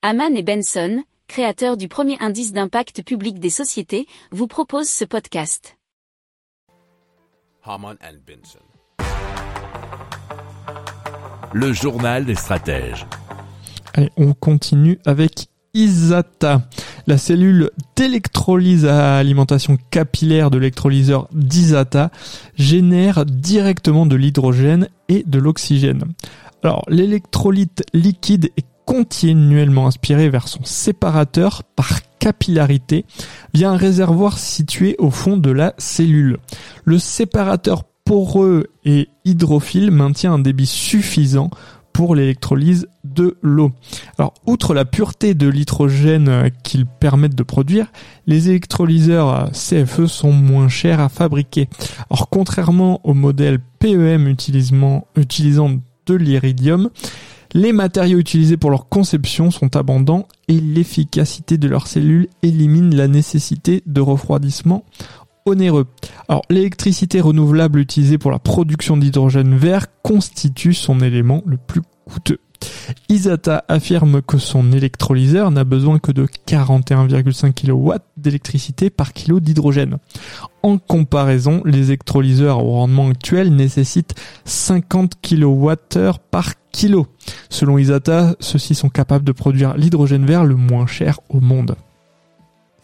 Haman et Benson, créateurs du premier indice d'impact public des sociétés, vous proposent ce podcast. Haman and Benson. Le journal des stratèges. Allez, on continue avec ISATA, la cellule d'électrolyse à alimentation capillaire de l'électrolyseur d'ISATA génère directement de l'hydrogène et de l'oxygène. Alors, l'électrolyte liquide est continuellement aspiré vers son séparateur par capillarité via un réservoir situé au fond de la cellule. Le séparateur poreux et hydrophile maintient un débit suffisant pour l'électrolyse de l'eau. Alors, outre la pureté de l'hydrogène qu'ils permettent de produire, les électrolyseurs CFE sont moins chers à fabriquer. Alors, contrairement au modèle PEM utilisant, utilisant de l'iridium, les matériaux utilisés pour leur conception sont abondants et l'efficacité de leurs cellules élimine la nécessité de refroidissement onéreux. Alors l'électricité renouvelable utilisée pour la production d'hydrogène vert constitue son élément le plus coûteux. Isata affirme que son électrolyseur n'a besoin que de 41,5 kW d'électricité par kilo d'hydrogène. En comparaison, les électrolyseurs au rendement actuel nécessitent 50 kWh par kilo. Selon Isata, ceux-ci sont capables de produire l'hydrogène vert le moins cher au monde.